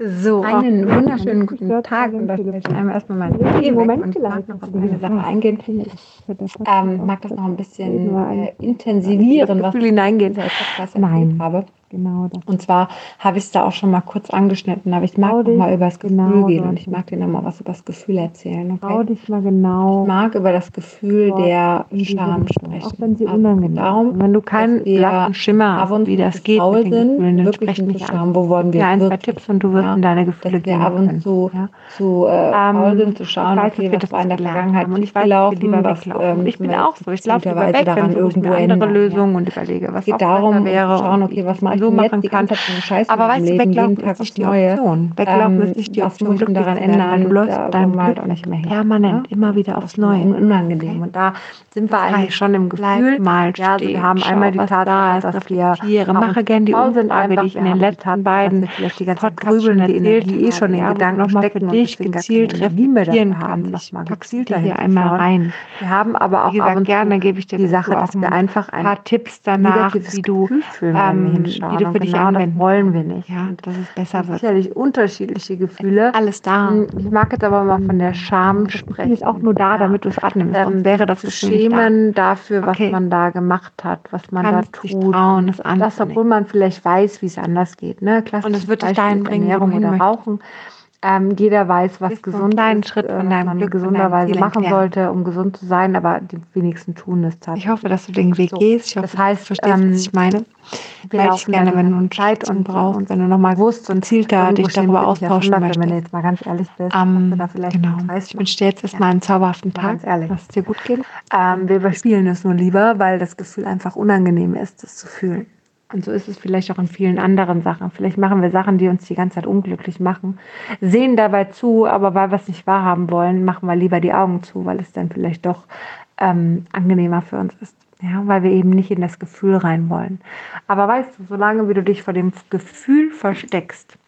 So, einen wunderschönen guten Tag. Und das ich einmal erstmal mein Tee Moment und ich mag noch auf eine Sache eingehen. Ich ähm, mag das noch ein bisschen äh, intensivieren, was ich hineingehen Nein. habe. Genau das. Und zwar habe ich es da auch schon mal kurz angeschnitten, aber ich mag auch mal über das Gefühl genau gehen und ich mag dir noch mal was über das Gefühl erzählen. Okay? Trau dich mal genau. Ich mag über das Gefühl Boah, der Scham sprechen. Auch wenn sie unangenehm darum, wenn du keinen blassen Schimmer hast, wie das geht mit den Gefühlen, dann sprech mich Scham, wo wollen wir ja, ein, zwei Tipps und du wirst ja, in deine Gefühle gehen ab und zu, ja. zu äh, ähm, sind, zu schauen, weiß, okay, was war in der Vergangenheit und ich weiß, gelaufen, was, ähm, ich bin auch so, ich laufe lieber weg, daran irgendwo andere Lösungen und überlege, was geht darum, wäre, schauen, okay, was mache ich so machen kann Scheiße Aber weißt du, weglaufen ist nicht die Option. Weglaufen ist nicht die Option. Muss daran ändern? Du läufst deinem Glück auch nicht mehr hin. Permanent, immer wieder aufs Neue. Unangenehm. Und da sind wir eigentlich schon im Gefühl. Mal ja, also wir haben einmal die Tatsache, dass wir mache gerne die die ich in den letzten beiden Podcasts die Energie eh schon in Gedanken stecken für dich gezielt reflektieren kann. Gezielt hier einmal rein. Wir haben aber auch gerne gebe ich dir die Sache, dass wir einfach ein paar Tipps danach, wie du, ähm, wie du für dich genau anwenden wollen wir nicht. Ja, dass es besser wird. Sicherlich unterschiedliche Gefühle. Alles da. Hm, ich mag jetzt aber mal von der Scham sprechen. ist auch nur da, damit du es atmest. Ähm, wäre das schämen da. dafür, was okay. man da gemacht hat, was man Kannst da tut. Trauen, das, das, obwohl man vielleicht weiß, wie es anders geht. Ne? Und es wird dich dahin bringen, Ernährung oder Rauchen. Ähm, jeder weiß, was gesund deinen Schritt von äh, deinem Glück gesunderweise machen sollte, um gesund zu sein, aber die wenigsten tun es tatsächlich. Ich hoffe, dass du den Weg so. gehst. Ich hoffe, das heißt, verstehst, ähm, was ich meine. Melde ich gerne, wenn du Zeit und brauchst und wenn du nochmal gewusst und zielter dich darüber austauschen möchtest. Wenn du jetzt mal ganz ehrlich bist, um, da vielleicht genau. Weißt, ich wünsche dir jetzt erstmal einen zauberhaften Tag. Ganz ehrlich. Lass es dir gut gehen. Ähm, wir überspielen es nur lieber, weil das Gefühl einfach unangenehm ist, es zu fühlen. Und so ist es vielleicht auch in vielen anderen Sachen. Vielleicht machen wir Sachen, die uns die ganze Zeit unglücklich machen, sehen dabei zu, aber weil wir es nicht wahrhaben wollen, machen wir lieber die Augen zu, weil es dann vielleicht doch ähm, angenehmer für uns ist. Ja, weil wir eben nicht in das Gefühl rein wollen. Aber weißt du, solange wie du dich vor dem Gefühl versteckst,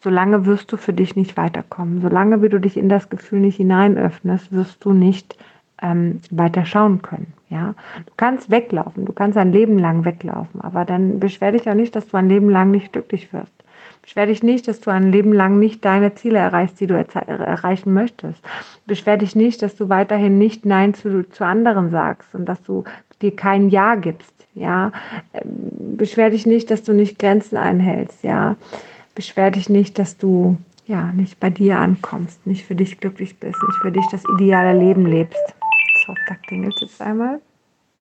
solange wirst du für dich nicht weiterkommen. Solange wie du dich in das Gefühl nicht hineinöffnest, wirst du nicht ähm, weiter schauen können. Ja, du kannst weglaufen, du kannst ein Leben lang weglaufen, aber dann beschwer dich auch nicht, dass du ein Leben lang nicht glücklich wirst. Beschwer dich nicht, dass du ein Leben lang nicht deine Ziele erreichst, die du erreichen möchtest. Beschwer dich nicht, dass du weiterhin nicht Nein zu, zu anderen sagst und dass du dir kein Ja gibst. Ja, ähm, beschwer dich nicht, dass du nicht Grenzen einhältst. Ja, beschwer dich nicht, dass du ja nicht bei dir ankommst, nicht für dich glücklich bist, nicht für dich das ideale Leben lebst. So, da klingelt es einmal.